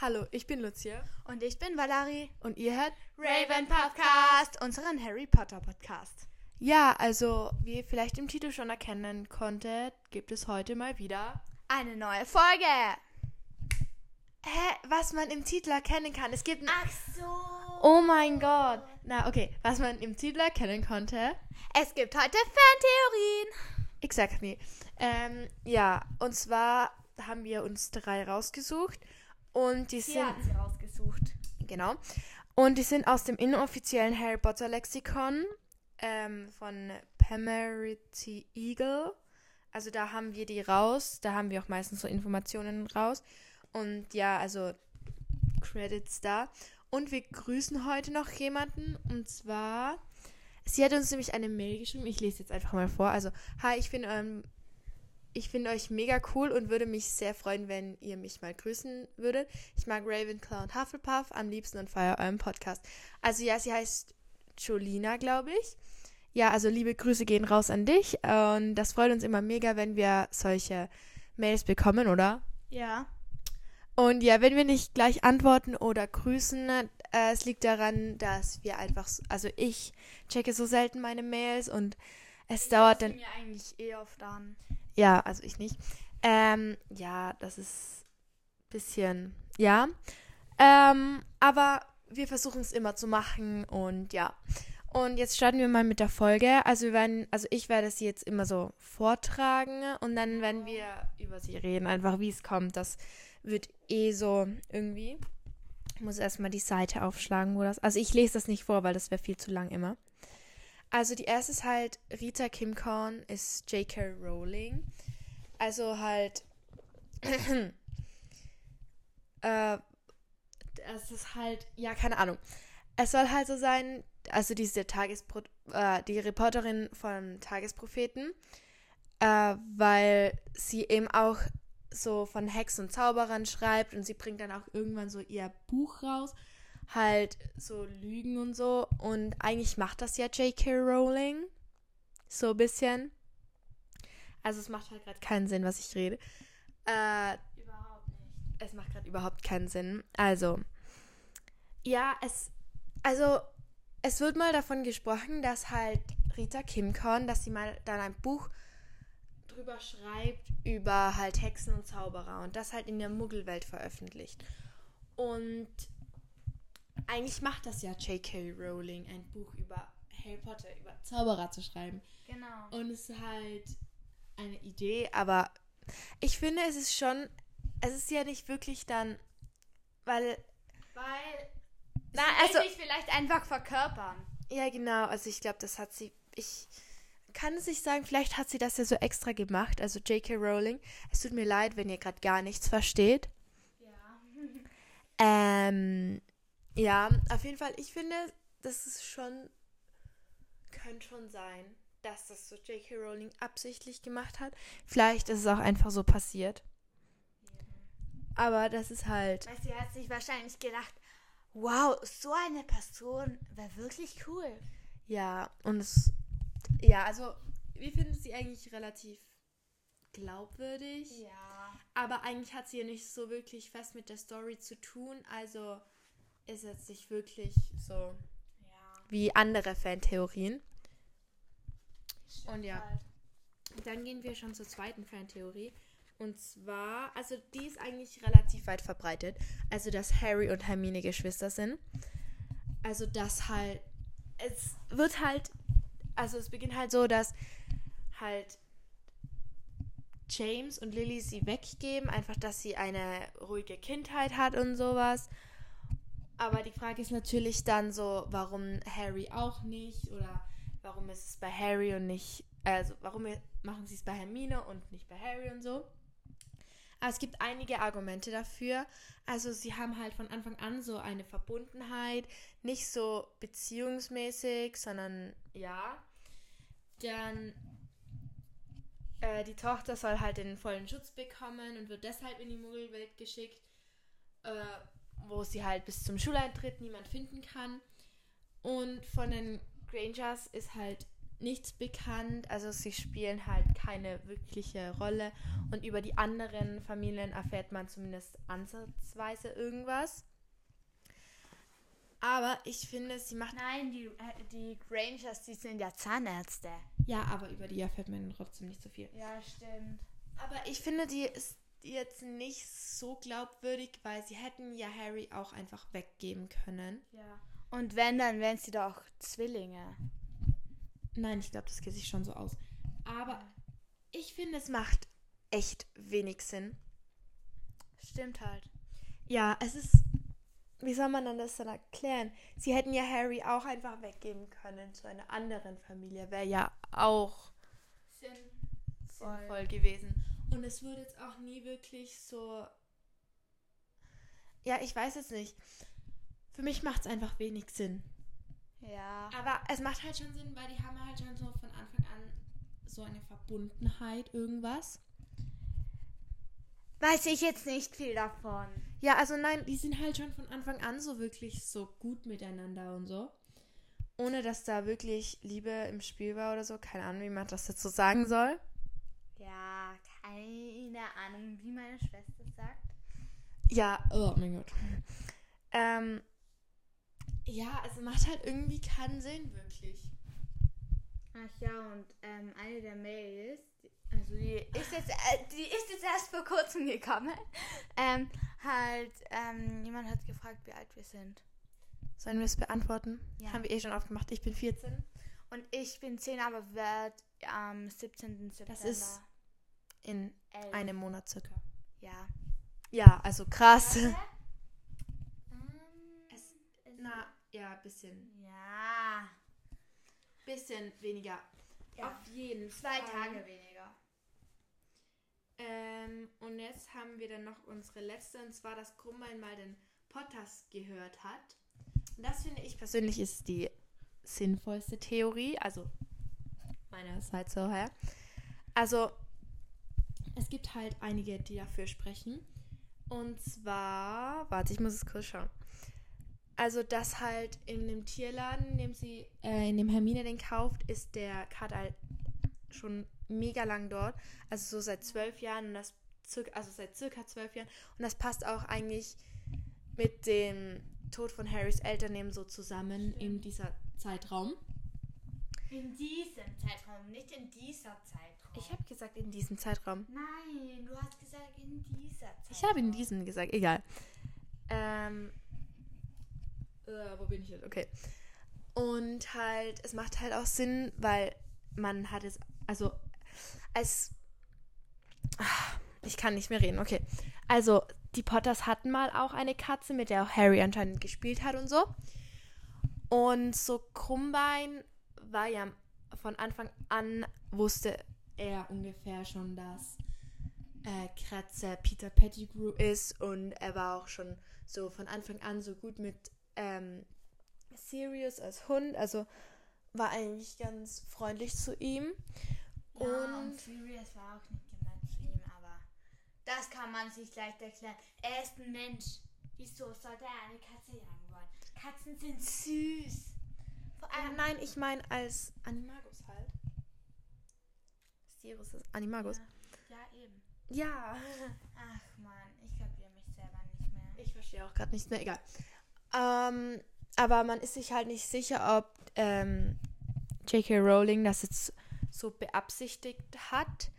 Hallo, ich bin Lucia. Und ich bin Valerie. Und ihr hört Raven Podcast, unseren Harry Potter Podcast. Ja, also wie ihr vielleicht im Titel schon erkennen konntet, gibt es heute mal wieder eine neue Folge. Hä, was man im Titel erkennen kann. Es gibt. Ach so. Oh mein Gott. Na, okay. Was man im Titel erkennen konnte. Es gibt heute Fantheorien. Exactly. Ähm, ja, und zwar haben wir uns drei rausgesucht. Und die sind. hat sie rausgesucht. Genau. Und die sind aus dem inoffiziellen Harry Potter Lexikon ähm, von Pemerity Eagle. Also da haben wir die raus. Da haben wir auch meistens so Informationen raus. Und ja, also Credits da. Und wir grüßen heute noch jemanden. Und zwar, sie hat uns nämlich eine Mail geschrieben. Ich lese jetzt einfach mal vor. Also, hi, ich finde ähm, ich finde euch mega cool und würde mich sehr freuen, wenn ihr mich mal grüßen würdet. Ich mag Ravenclaw und Hufflepuff am liebsten und feiere euren Podcast. Also ja, sie heißt Jolina, glaube ich. Ja, also liebe Grüße gehen raus an dich. Und das freut uns immer mega, wenn wir solche Mails bekommen, oder? Ja. Und ja, wenn wir nicht gleich antworten oder grüßen, äh, es liegt daran, dass wir einfach, also ich checke so selten meine Mails und es Ich dauert dann. mir eigentlich eh oft an. Ja, also ich nicht. Ähm, ja, das ist ein bisschen, ja. Ähm, aber wir versuchen es immer zu machen und ja. Und jetzt starten wir mal mit der Folge. Also wir werden, also ich werde sie jetzt immer so vortragen und dann werden wir über sie reden, einfach wie es kommt. Das wird eh so irgendwie. Ich muss erstmal die Seite aufschlagen, wo das. Also ich lese das nicht vor, weil das wäre viel zu lang immer. Also die erste ist halt Rita Kimcorn ist J.K. Rowling. Also halt äh, das ist halt ja keine Ahnung. Es soll halt so sein, also diese Tagespro äh, die Reporterin von Tagespropheten, äh, weil sie eben auch so von Hexen und Zauberern schreibt und sie bringt dann auch irgendwann so ihr Buch raus halt so Lügen und so. Und eigentlich macht das ja J.K. Rowling. So ein bisschen. Also es macht halt gerade keinen Sinn, was ich rede. Äh, Überhaupt nicht. es macht gerade überhaupt keinen Sinn. Also, ja, es, also, es wird mal davon gesprochen, dass halt Rita Kimcorn, dass sie mal dann ein Buch drüber schreibt, über halt Hexen und Zauberer und das halt in der Muggelwelt veröffentlicht. Und eigentlich macht das ja J.K. Rowling, ein Buch über Harry Potter, über Zauberer zu schreiben. Genau. Und es ist halt eine Idee, aber ich finde, es ist schon, es ist ja nicht wirklich dann, weil, Weil. Na, also- will vielleicht einfach verkörpern. ja genau, also ich glaube, das hat sie, ich kann es nicht sagen, vielleicht hat sie das ja so extra gemacht, also J.K. Rowling. Es tut mir leid, wenn ihr gerade gar nichts versteht. Ja. Ähm, ja, auf jeden Fall, ich finde, das ist schon, könnte schon sein, dass das so J.K. Rowling absichtlich gemacht hat. Vielleicht ist es auch einfach so passiert. Aber das ist halt, Weil sie hat sich wahrscheinlich gedacht, wow, so eine Person wäre wirklich cool. ja, und es, ja, also, wir finden sie eigentlich relativ glaubwürdig. Ja. Aber eigentlich hat sie ja nicht so wirklich fest mit der Story zu tun. Also ist jetzt nicht wirklich so Ja. wie andere Fantheorien. Und ja. Halt. Dann gehen wir schon zur zweiten Fantheorie. Und zwar, also die ist eigentlich relativ weit verbreitet. Also, dass Harry und Hermine Geschwister sind. Also, dass halt, es wird halt, also es beginnt halt so, dass halt James und Lily sie weggeben, einfach, dass sie eine ruhige Kindheit hat und sowas. Aber die Frage ist natürlich dann so, warum Harry auch nicht oder warum ist es bei Harry und nicht, also warum machen sie es bei Hermine und nicht bei Harry und so. Aber es gibt einige Argumente dafür. Also sie haben halt von Anfang an so eine Verbundenheit, nicht so beziehungsmäßig, sondern ja. Dann äh, die Tochter soll halt den vollen Schutz bekommen und wird deshalb in die Muggelwelt geschickt, äh, wo sie halt bis zum Schuleintritt niemand finden kann. Und von den Grangers ist halt nichts bekannt. Also sie spielen halt keine wirkliche Rolle. Und über die anderen Familien erfährt man zumindest ansatzweise irgendwas. Aber ich finde, sie macht. Nein, die, äh, die Grangers, die sind ja Zahnärzte. Ja, aber über die erfährt man trotzdem nicht so viel. Ja, stimmt. Aber ich finde, die ist jetzt nicht so glaubwürdig, weil sie hätten ja Harry auch einfach weggeben können. Ja. Und wenn, dann wären sie doch Zwillinge. Nein, ich glaube, das geht sich schon so aus. Aber ich finde, es macht echt wenig Sinn. Stimmt halt. Ja, es ist. Wie soll man dann das dann erklären? Sie hätten ja Harry auch einfach weggeben können zu einer anderen Familie. Wäre ja auch Sinnvoll. sinnvoll gewesen. Und es würde jetzt auch nie wirklich so. Ja, ich weiß es nicht. Für mich macht es einfach wenig Sinn. Ja. Aber es macht halt schon Sinn, weil die haben halt schon so von Anfang an so eine Verbundenheit, irgendwas. Weiß ich jetzt nicht viel davon. Ja, also nein, die sind halt schon von Anfang an so wirklich so gut miteinander und so. Ohne dass da wirklich Liebe im Spiel war oder so. Keine Ahnung, wie man das jetzt so sagen soll. Ja, keine Ahnung, wie meine Schwester sagt. Ja, oh mein Gott. Ähm, ja, also macht halt irgendwie keinen Sinn, wirklich. Ach ja, und ähm, eine der Mails, also die ist jetzt, äh, die ist jetzt erst vor kurzem gekommen. Ähm, halt, ähm, jemand hat gefragt, wie alt wir sind. Sollen wir es beantworten? Ja. Haben wir eh schon aufgemacht. Ich bin 14. Und ich bin 10, aber werde am 17. September. ist- In elf. einem Monat circa. Ja. Ja, also krass. Ähm, Es- Na, ja, bisschen. ja. Bisschen weniger. Ja. Auf jeden Zwei Fall. Tage weniger. Ähm, und jetzt haben wir dann noch unsere letzte, und zwar, dass Krummbein mal den Podcast gehört hat. Und das finde ich persönlich ist die sinnvollste Theorie, also meinerseits so her. Also, gibt halt einige, die dafür sprechen. Und zwar, warte, ich muss es kurz schauen. Also, dass halt in dem Tierladen, in dem sie, äh, in dem Hermine den kauft, ist der Kat halt schon mega lang dort. Also so seit zwölf Jahren und das circa, also seit circa zwölf Jahren. Und das passt auch eigentlich mit dem Tod von Harrys Eltern eben so zusammen in dieser Zeitraum. In diesem Zeitraum, nicht in dieser Zeitraum. Ich habe gesagt in diesem Zeitraum. Nein, du hast gesagt in dieser Zeitraum. Ich habe in diesem gesagt, egal. Ähm, äh, wo bin ich jetzt? Okay. Und halt, es macht halt auch Sinn, weil man hat es, also als, Ah, ich kann nicht mehr reden, okay. Also, die Potters hatten mal auch eine Katze, mit der auch Harry anscheinend gespielt hat und so. Und so Krummbein war ja von Anfang an, wusste er ungefähr schon, dass äh, Kratzer Peter Pettigrew ist und er war auch schon so von Anfang an so gut mit ähm, Sirius als Hund, also war eigentlich ganz freundlich zu ihm. Ja, und, Und- Sirius war auch nicht gemeint zu ihm, aber das kann man sich leicht erklären. Er ist ein Mensch. Wieso sollte er eine Katze jagen wollen? Katzen sind süß. Äh, nein, ich meine als Animagus halt. Sirius ist Animagus. Ja, ja, eben. Ja. Ach man, ich kapiere mich selber nicht mehr. Ich verstehe auch gerade nichts mehr, egal. Ähm, aber man ist sich halt nicht sicher, ob ähm, J.K. Rowling das jetzt so beabsichtigt hat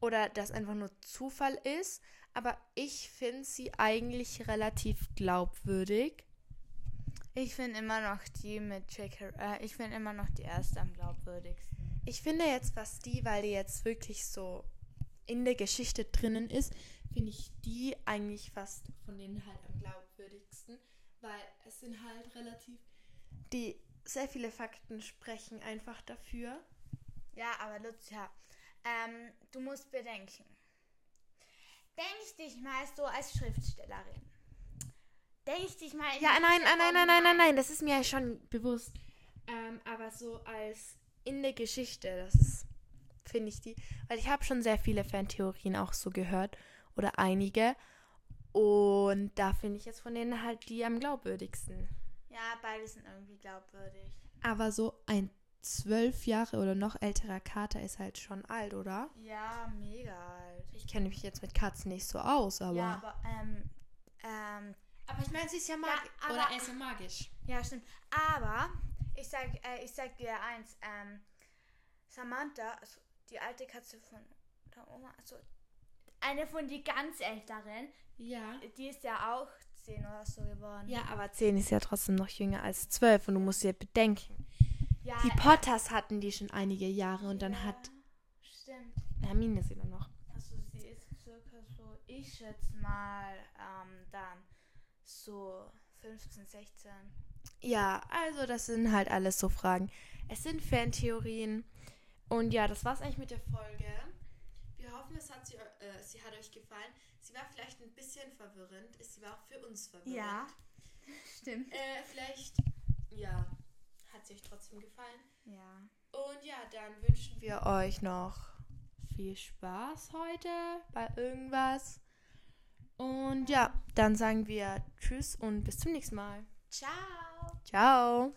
oder das einfach nur Zufall ist. Aber ich finde sie eigentlich relativ glaubwürdig. Ich finde immer noch die mit J.K. Äh, ich finde immer noch die erste am glaubwürdigsten. Ich finde jetzt, was die, weil die jetzt wirklich so in der Geschichte drinnen ist, finde ich die eigentlich fast von denen halt am glaubwürdigsten, weil es sind halt relativ die sehr viele Fakten sprechen einfach dafür. Ja, aber Lucia, ähm, du musst bedenken. Denk dich mal so als Schriftstellerin. Denk dich mal Ja, nein, nein, nein, nein, nein, nein, nein, das ist mir ja schon bewusst. Ähm, aber so als in der Geschichte, das ist, finde ich die, weil ich habe schon sehr viele Fantheorien auch so gehört oder einige und da finde ich jetzt von denen halt die am glaubwürdigsten. Ja, beide sind irgendwie glaubwürdig. Aber so ein zwölf Jahre oder noch älterer Kater ist halt schon alt, oder? Ja, mega alt. Ich kenne mich jetzt mit Katzen nicht so aus, aber. Ja, aber, ähm, ähm, aber ich meine, sie ist ja magisch. magisch. oder er ist ja magisch. Ja, stimmt. Aber ich sag, äh, ich sag dir eins, ähm, Samantha, also die alte Katze von der Oma, also eine von die ganz älteren, Ja. die ist ja auch zehn oder so geworden. Ja, aber 10 ist ja trotzdem noch jünger als 12 und du musst dir bedenken. ja Die äh, Potters hatten die schon einige Jahre und dann ja, hat Stimmt. Hermine sie dann noch. Also sie ist circa so, ich schätze mal, ähm, dann so 15, 16. Ja, also das sind halt alles so Fragen. Es sind Fantheorien. Und ja, das war's eigentlich mit der Folge. Wir hoffen, es hat sie, äh, sie hat euch gefallen. Sie war vielleicht ein bisschen verwirrend. Sie war auch für uns verwirrend. Ja. Stimmt. Äh, vielleicht, ja, hat sie euch trotzdem gefallen. Ja. Und ja, dann wünschen wir euch noch viel Spaß heute bei irgendwas. Und ja, dann sagen wir Tschüss und bis zum nächsten Mal. Ciao. Ciao.